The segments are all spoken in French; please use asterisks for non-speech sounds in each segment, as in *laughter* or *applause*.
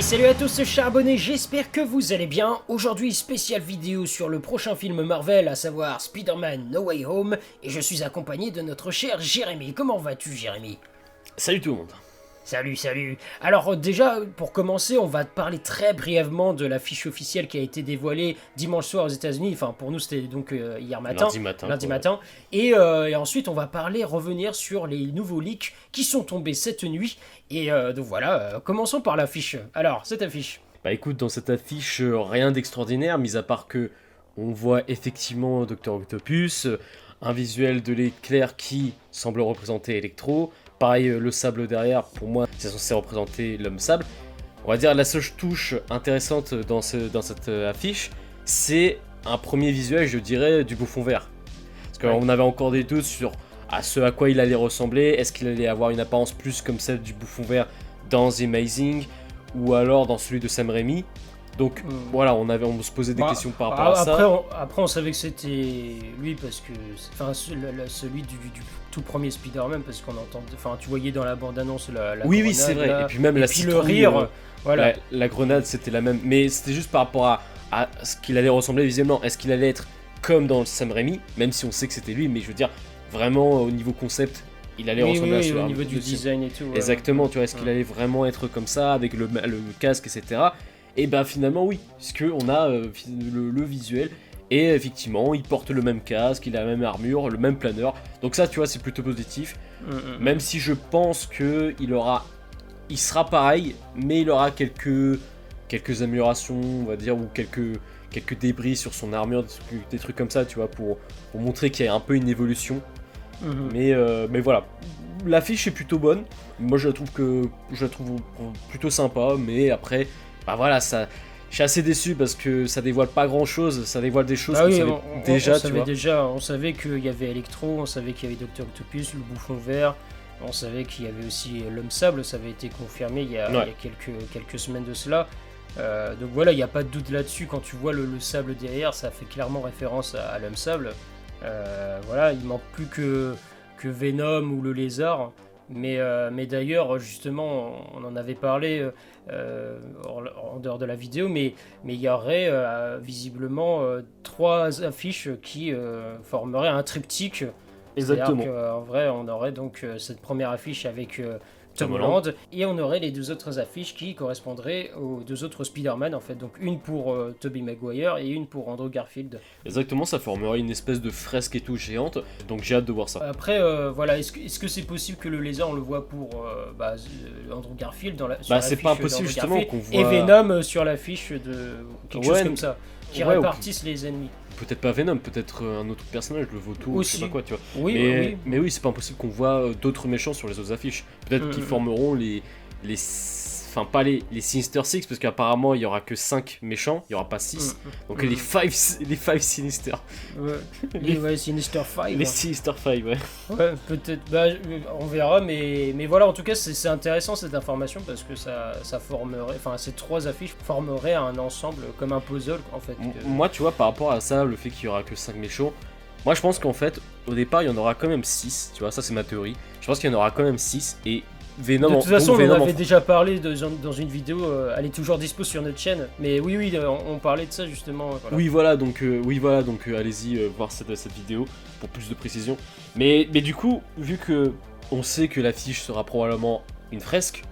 Salut à tous chers abonnés, j'espère que vous allez bien. Aujourd'hui spéciale vidéo sur le prochain film Marvel, à savoir Spider-Man No Way Home, et je suis accompagné de notre cher Jérémy. Comment vas-tu Jérémy? Salut tout le monde. Salut, salut. Alors déjà, pour commencer, on va te parler très brièvement de l'affiche officielle qui a été dévoilée dimanche soir aux États-Unis. Enfin, pour nous, c'était donc euh, hier matin. Lundi matin. Lundi matin. Et, euh, et ensuite, on va parler, revenir sur les nouveaux leaks qui sont tombés cette nuit. Et euh, donc voilà, euh, commençons par l'affiche. Alors, cette affiche. Bah écoute, dans cette affiche, euh, rien d'extraordinaire, mis à part que on voit effectivement Dr Octopus, euh, un visuel de l'éclair qui semble représenter Electro, pareil euh, le sable derrière, pour moi c'est censé représenter l'homme sable. On va dire la seule touche intéressante dans, ce, dans cette euh, affiche, c'est un premier visuel, je dirais, du bouffon vert. Parce qu'on avait encore des doutes sur à ce à quoi il allait ressembler, est-ce qu'il allait avoir une apparence plus comme celle du bouffon vert dans The Amazing, ou alors dans celui de Sam Raimi. Donc Hmm. voilà, on, avait, on se posait des Bah, questions par rapport Ah, à après, ça. on, après, on savait que c'était lui parce que, enfin, celui du, du tout premier Spider-Man parce qu'on entend, enfin, tu voyais dans la bande-annonce la, la Oui, oui, grenade, c'est vrai. là, Et puis même et la puis le rire, euh, voilà. la, la grenade, c'était la même. Mais c'était juste par rapport à, à ce qu'il allait ressembler visuellement. Est-ce qu'il allait être comme dans Sam Raimi, même si on sait que c'était lui, mais je veux dire, vraiment au niveau concept, il allait oui, ressembler oui, à ce au niveau du de- design et tout. ouais. Exactement, tu vois, est-ce qu'il Ouais. allait vraiment être comme ça, avec le, le casque, etc. Et ben finalement, oui, puisque on a euh, le, le visuel, et effectivement, il porte le même casque, il a la même armure, le même planeur. Donc ça, tu vois, c'est plutôt positif. Mm, mm. Même si je pense que il aura, il sera pareil, mais il aura quelques, quelques améliorations, on va dire, ou quelques, quelques débris sur son armure, des trucs, comme ça, tu vois, pour, pour montrer qu'il y a un peu une évolution. Mais, euh, mais voilà, l'affiche est plutôt bonne. Moi, je la trouve que, je la trouve plutôt sympa, mais après, bah voilà, ça. Je suis assez déçu parce que ça dévoile pas grand chose, ça dévoile des choses Ah qu'on oui, savait on, on- déjà, on tu savait vois. déjà, on savait qu'il y avait Electro, on savait qu'il y avait Docteur Octopus, le bouffon vert, on savait qu'il y avait aussi l'homme sable, ça avait été confirmé il y a, Ouais. il y a quelques, quelques semaines de cela. Euh, donc voilà, il n'y a pas de doute là-dessus, quand tu vois le, le sable derrière, ça fait clairement référence à, à l'homme sable. Euh, voilà, il manque plus que, que Venom ou le lézard. Mais, euh, mais d'ailleurs, justement, on en avait parlé euh, euh, en, en dehors de la vidéo, mais mais il y aurait euh, visiblement trois affiches qui formeraient un triptyque. Exactement. En vrai, on aurait donc cette première affiche avec Tom Holland et on aurait les deux autres affiches qui correspondraient aux deux autres Spider-Man en fait. Donc une pour euh, Tobey Maguire et une pour Andrew Garfield. Exactement, ça formerait une espèce de fresque et tout géante, donc j'ai hâte de voir ça. Après, euh, voilà, est-ce que est-ce que c'est possible que le lézard on le voit pour euh, bah, euh, Andrew Garfield dans la Bah, c'est pas impossible, justement, qu'on et voit- Venom euh, sur l'affiche de quelque Ouais, chose comme ça qui ouais, ou- répartissent les ennemis. Peut-être pas Venom, peut-être euh, un autre personnage, le vautour, Aussi. je sais pas quoi, tu vois. Oui, mais, oui. mais oui, c'est pas impossible qu'on voit euh, d'autres méchants sur les autres affiches. Peut-être Mm, qu'ils mm. formeront les. les Enfin, pas les, les Sinister Six, parce qu'apparemment il y aura que 5 méchants, il y aura pas 6. Mm, Donc Mm. les 5 les five Sinister. Ouais, *laughs* les, ouais, Sinister 5. Les Sinister 5, ouais. Ouais, peut-être. Bah, on verra, mais, mais voilà, en tout cas, c'est c'est intéressant cette information parce que ça, ça formerait. Enfin, ces trois affiches formeraient un ensemble comme un puzzle, en fait. Que- Moi, tu vois, par rapport à ça, le fait qu'il y aura que 5 méchants, moi je pense qu'en fait, au départ, il y en aura quand même 6, tu vois, ça c'est ma théorie. Je pense qu'il y en aura quand même 6 et Venom de toute façon, on en avait déjà parlé de- dans une vidéo, euh, elle est toujours dispo sur notre chaîne. Mais oui, oui, euh, on, on parlait de ça justement. voilà. Oui voilà donc euh, oui voilà donc euh, allez-y euh, voir cette, cette vidéo pour plus de précision. Mais, mais du coup vu que on sait que l'affiche sera probablement une fresque,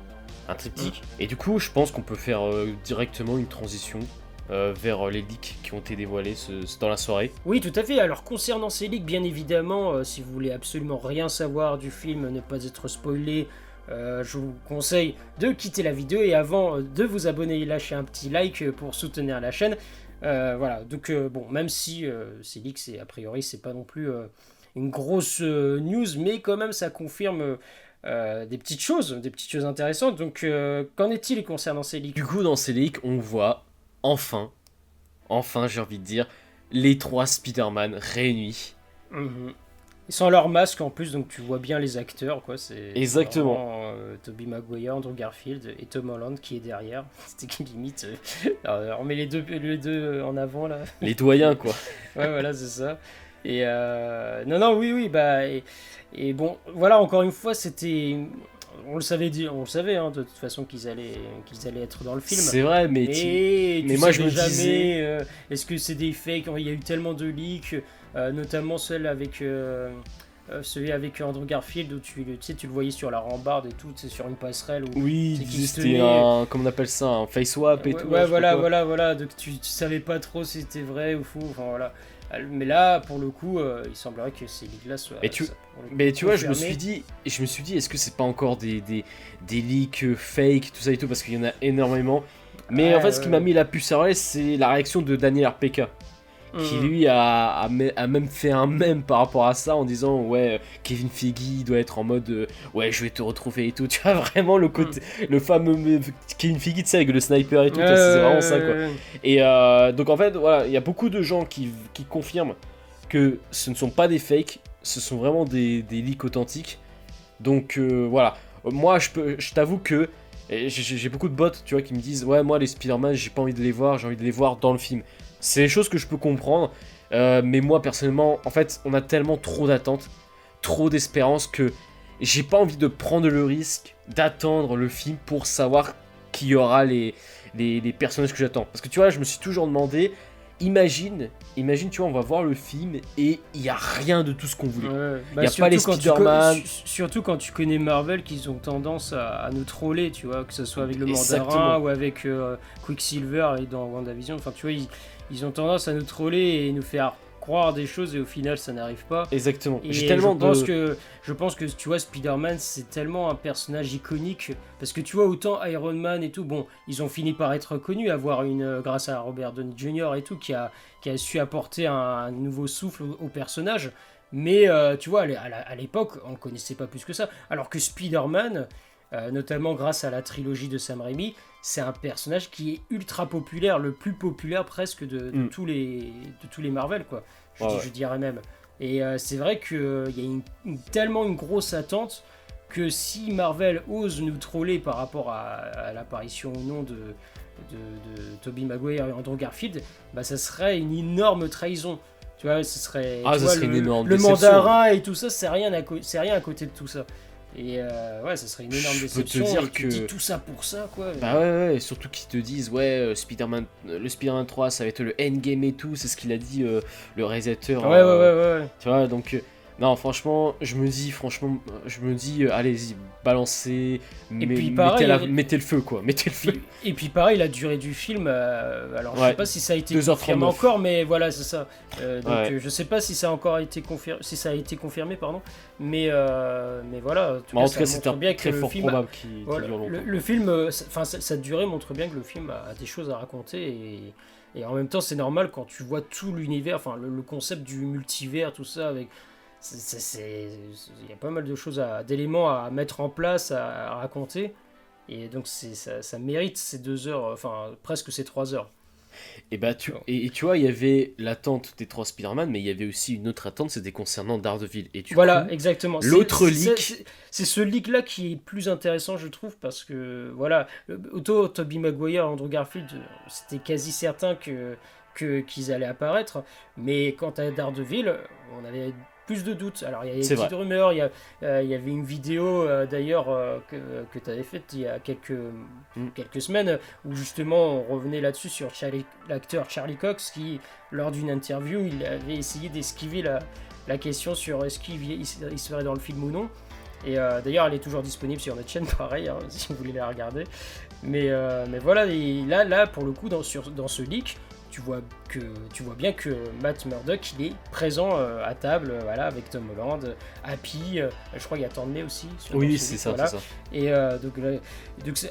un triptyque, et du coup je pense qu'on peut faire euh, directement une transition euh, vers euh, les leaks qui ont été dévoilés ce- ce- dans la soirée. Oui, tout à fait. Alors, concernant ces leaks, bien évidemment, euh, si vous voulez absolument rien savoir du film, ne pas être spoilé, euh, je vous conseille de quitter la vidéo et avant euh, de vous abonner et lâcher un petit like euh, pour soutenir la chaîne. Euh, voilà, donc euh, bon, même si leaks, c'est a priori, c'est pas non plus une grosse news, mais quand même, ça confirme euh, des petites choses, des petites choses intéressantes. Donc, euh, qu'en est-il concernant ces leaks? Du coup dans ces leaks on voit enfin, enfin j'ai envie de dire, les trois Spider-Man réunis. Mhm. Ils sont leur masque en plus, donc tu vois bien les acteurs, quoi. C'est Exactement. vraiment, euh, Tobey Maguire, Andrew Garfield et Tom Holland qui est derrière. *laughs* C'était qui limite. euh, alors, on met les deux, les deux en avant là. *laughs* Les doyens quoi. Ouais, voilà, c'est ça. Et euh, non, non, oui, oui, bah et, et bon, voilà, encore une fois, c'était on le savait dire, on le savait hein, de toute façon qu'ils allaient, qu'ils allaient être dans le film. C'est vrai, mais, mais tu moi, je me jamais. disais- euh, Est-ce que c'est des fakes Il y a eu tellement de leaks, euh, notamment celle avec. euh, celui avec Andrew Garfield où tu, le- tu sais, tu le voyais sur la rambarde et tout, c'est sur une passerelle où oui, c'était un, comment on appelle ça, un face swap et ouais, tout. ouais, voilà, voilà, voilà. Donc tu, tu savais pas trop si c'était vrai ou faux. Enfin voilà. Mais là, pour le coup, euh, il semblerait que ces leaks-là soient. Mais tu- soient Mais tu vois, je me suis dit, je me suis dit, est-ce que c'est pas encore des, des, des leaks euh, fake, tout ça et tout, parce qu'il y en a énormément. Mais en fait, ce qui m'a mis la puce à l'oreille, c'est la réaction de Daniel RPK, qui Mhm. lui a, a, me- a même fait un mème par rapport à ça en disant, ouais, euh, Kevin Feige doit être en mode, euh, ouais, je vais te retrouver et tout. *laughs* Tu vois, vraiment le côté, le fameux Kevin Feige, tu sais, avec le sniper et tout, c'est vraiment ça, quoi. Et euh, donc en fait, voilà, il y a beaucoup de gens qui, qui confirment que ce ne sont pas des fakes, ce sont vraiment des, des leaks authentiques. Donc voilà, moi je, peux, je t'avoue que j'ai beaucoup de bots, tu vois, qui me disent ouais moi les Spider-Man j'ai pas envie de les voir, j'ai envie de les voir dans le film. C'est des choses que je peux comprendre, euh, mais moi personnellement, en fait, on a tellement trop d'attentes, trop d'espérances que j'ai pas envie de prendre le risque d'attendre le film pour savoir qui y aura les, les, les personnages que j'attends. Parce que tu vois, je me suis toujours demandé, imagine, imagine, tu vois, on va voir le film et il y a rien de tout ce qu'on voulait. Ouais. Y a pas surtout les Spider-Man. Surtout quand tu connais Marvel, qu'ils ont tendance à, à nous troller, tu vois, que ce soit avec le Exactement. Mandarin ou avec euh, Quicksilver et dans WandaVision. Enfin, tu vois, ils, ils ont tendance à nous troller et nous faire croire des choses et au final, ça n'arrive pas. Exactement. Et tellement je pense de... que je pense que tu vois Spider-Man c'est tellement un personnage iconique parce que tu vois autant Iron Man et tout bon ils ont fini par être connus avoir une euh, grâce à Robert Downey Jr et tout qui a qui a su apporter un, un nouveau souffle au, au personnage mais euh, tu vois à l'époque on ne connaissait pas plus que ça alors que Spider-Man euh, notamment grâce à la trilogie de Sam Raimi c'est un personnage qui est ultra populaire le plus populaire presque de, de Mm. tous les de tous les Marvel quoi je, Ouais, dis- ouais. je dirais même et euh, c'est vrai qu'il y a une- une- tellement une grosse attente que si Marvel ose nous troller par rapport à, à l'apparition ou non de, de, de Tobey Maguire et Andrew Garfield, bah ça serait une énorme trahison. Tu vois, ce serait, Ah, ça vois, serait le, une énorme le déception. mandarin et tout ça, c'est rien, à co- c'est rien à côté de tout ça. Et euh, ouais, ça serait une énorme Je peux te déception. dire et tu que- dis tout ça pour ça, quoi. Bah ouais, ouais, et surtout qu'ils te disent, ouais, euh, Spider-Man, euh, le Spider-Man 3, ça va être le endgame et tout, c'est ce qu'il a dit euh, le réalisateur. ouais, ouais, euh, ouais, ouais. Tu vois, donc, euh, non, franchement, je me dis, franchement, euh, je me dis, euh, allez-y, balancez, mais- puis mettez, la- mettez le feu, quoi, mettez le feu. Et puis pareil, la durée du film, euh, alors je Ouais, sais pas si ça a été 2h39. confirmé encore, mais voilà, c'est ça. Euh, donc Ouais. euh, je sais pas si ça a encore été confirmé, si ça a été confirmé, pardon. Mais euh, mais voilà. En tout Bah, cas, cas, c'est bien que très le fort film a- probable qu'il voilà, dure le, longtemps. le film, euh, ça- enfin sa durée montre bien que le film a, a des choses à raconter et, et en même temps c'est normal quand tu vois tout l'univers, enfin le, le concept du multivers, tout ça avec, il y a pas mal de choses, d'éléments à mettre en place, à, à raconter et donc ça, ça mérite ces deux heures, enfin presque ces trois heures. Et bah tu, et, et tu vois, il y avait l'attente des trois Spider-Man, mais il y avait aussi une autre attente, c'était concernant Daredevil. Et du Voilà, coup, exactement. C'est- l'autre leak- c'est- ce leak-là qui est plus intéressant, je trouve, parce que, voilà, autant Tobey Maguire Andrew Garfield, c'était quasi certain que que- qu'ils allaient apparaître, mais quant à Daredevil, on avait plus de doutes. Alors, il y avait des petites vrai. rumeurs, il y, a- euh, il y avait une vidéo, euh, d'ailleurs, euh, que, que tu avais faite il y a quelques, Mm. quelques semaines, où justement, on revenait là-dessus sur l'acteur Charlie Cox, qui, lors d'une interview, il avait essayé d'esquiver la, la question sur est-ce qu'il il serait dans le film ou non. Et d'ailleurs, elle est toujours disponible sur notre chaîne, *laughs* pareil, hein, si vous voulez la regarder. Mais, mais voilà, et là, là, pour le coup, dans, sur, dans ce leak, tu vois, que, tu vois bien que Matt Murdock, il est présent euh, à table, euh, voilà, avec Tom Holland, Happy, euh, je crois qu'il y a Tandem aussi. oui, ce c'est ça, voilà. c'est ça. Et donc,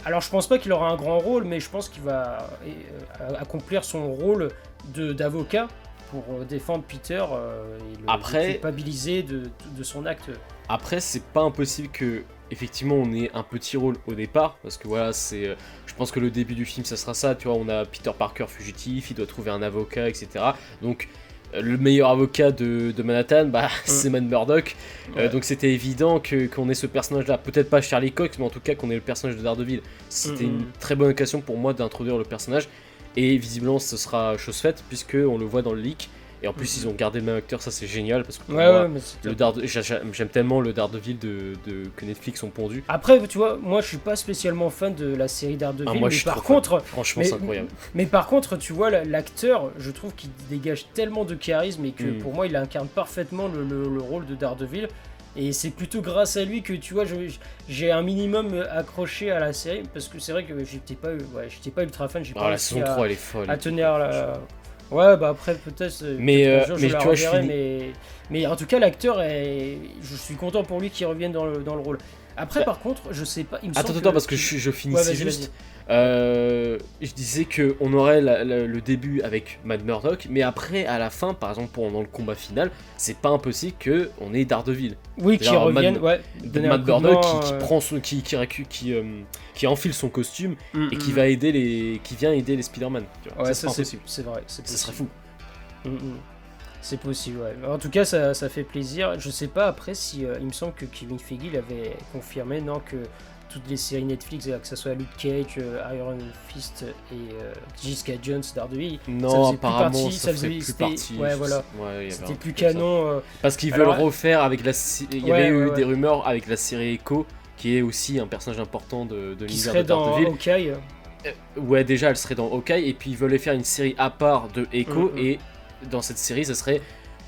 alors je pense pas qu'il aura un grand rôle, mais je pense qu'il va accomplir son rôle de d'avocat pour défendre Peter et le Après- culpabiliser de, de son acte. Après, c'est pas impossible que effectivement on ait un petit rôle au départ, parce que voilà, c'est, euh, je pense que le début du film, ça sera ça. Tu vois, on a Peter Parker fugitif, il doit trouver un avocat, etc. Donc euh, le meilleur avocat de, de Manhattan, bah, *laughs* c'est Matt Murdock. Euh, donc c'était évident que qu'on ait ce personnage-là. Peut-être pas Charlie Cox, mais en tout cas qu'on ait le personnage de Daredevil. C'était Mhm. une très bonne occasion pour moi d'introduire le personnage. Et visiblement, ce sera chose faite, puisque on le voit dans le leak. Et en plus, ils ont gardé le même acteur, ça c'est génial parce que pour Ouais, moi, ouais, le j'aime tellement le Daredevil de, de- que Netflix ont pondu. Après, tu vois, moi je suis pas spécialement fan de la série Daredevil, Ah, moi, mais je suis par fan. contre, Franchement, c'est incroyable. mais par contre, tu vois, la- l'acteur, je trouve qu'il dégage tellement de charisme et que Mm. pour moi, il incarne parfaitement le, le- le rôle de Daredevil. Et c'est plutôt grâce à lui que tu vois, j'ai un minimum accroché à la série parce que c'est vrai que j'étais pas, ouais, j'étais pas ultra fan, j'ai Ah, pas la saison à, 3, elle est folle. à tenir la. Ouais, bah après peut-être. euh, Mais, euh, jour, mais je la tu vois, je finis- mais mais en tout cas l'acteur est, je suis content pour lui qu'il revienne dans le dans le rôle. Après Bah- par contre, je sais pas. Il me Attends, attends, parce que je, je Ouais, juste. Euh, je disais que on aurait la- la- le début avec Mad Murdock, mais après, à la fin, par exemple, pendant le combat final, c'est pas impossible que on ait Daredevil. Oui, qui revienne, Mad- ouais. Mad Murdock qui, qui euh, prend son, qui, qui, qui, euh, qui enfile son costume mm, et qui mm. va aider les, qui vient aider les Spider-Man. Ouais, ça, c'est vrai. Ça serait fou. Mm. C'est possible, ouais. En tout cas, ça, ça fait plaisir. Je sais pas après si. euh, il me semble que Kevin Feige il avait confirmé, non, que toutes les séries Netflix, euh, que ce soit Luke Cage, euh, Iron Fist et euh, Jessica Jones, Daredevil, Non, apparemment, ça, faisait- plus partie. ouais, voilà. c'était plus canon. Parce qu'ils veulent refaire avec la. Il y avait eu des rumeurs avec la série Echo, qui est aussi un personnage important de, de qui l'univers serait de dans Daredevil. Hawkeye. Ouais, déjà, elle serait dans Hawkeye, et puis ils veulent faire une série à part de Echo, Mhm. et dans cette série, ça serait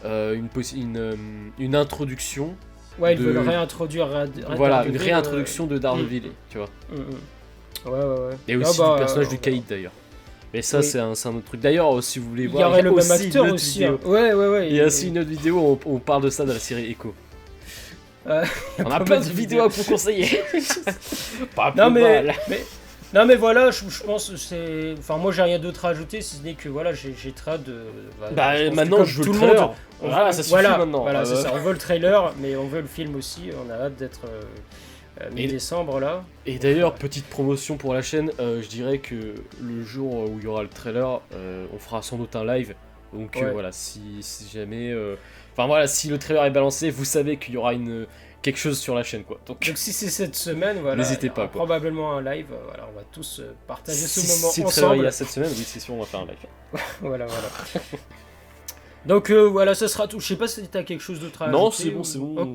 une, une introduction, Ouais, ils de- veulent réintroduire. Voilà, une réintroduction de Daredevil, tu vois. euh, mm, mm. Ouais, ouais, ouais. Et Ah aussi bah, du personnage euh, du Caïd d'ailleurs. Mais ça, oui. c'est un, autre truc. D'ailleurs, euh, si vous voulez Il y voir, aurait le même aussi acteur aussi. hein. Ouais, ouais, ouais. Il y a et- aussi une autre vidéo où on, on parle de ça dans la série Echo. Ouais. *laughs* on a Pas plein de de vidéos à vous conseiller. *laughs* Pas Non plus mais, mal. mais- non mais voilà, je, je pense que c'est. Enfin moi j'ai rien d'autre à ajouter si ce n'est que voilà j'ai j'ai très hâte de. Bah, je pense que maintenant, comme je veux tout le le monde, trailer. on Voilà, ça suffit voilà, maintenant. Voilà, c'est Euh, ça. On veut le trailer, mais on veut le film aussi. On a hâte d'être euh, euh, mi-décembre là. Et d'ailleurs, petite promotion pour la chaîne, euh, je dirais que le jour où il y aura le trailer, euh, on fera sans doute un live. Donc euh, Ouais. voilà, si, si jamais. euh, Enfin voilà, si le trailer est balancé, vous savez qu'il y aura une quelque chose sur la chaîne quoi. Donc Donc si c'est cette semaine, voilà, N'hésitez pas, quoi. Probablement un live. euh, Voilà, on va tous euh, partager ce si, moment si ensemble. y a cette semaine, oui, c'est sûr, on va faire un live. *laughs* Voilà, voilà. *laughs* Donc euh, voilà, ça sera tout. Je sais pas si t'as quelque chose d'autre à non, c'est bon, ou- c'est bon.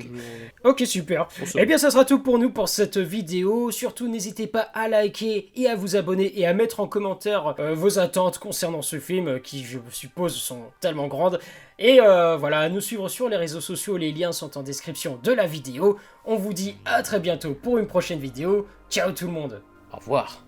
Ok. super. Eh bien, ça sera tout pour nous pour cette vidéo. Surtout, n'hésitez pas à liker et à vous abonner et à mettre en commentaire euh, vos attentes concernant ce film, euh, qui, je suppose, sont tellement grandes. Et euh, voilà, à nous suivre sur les réseaux sociaux. Les liens sont en description de la vidéo. On vous dit à très bientôt pour une prochaine vidéo. Ciao tout le monde Au revoir.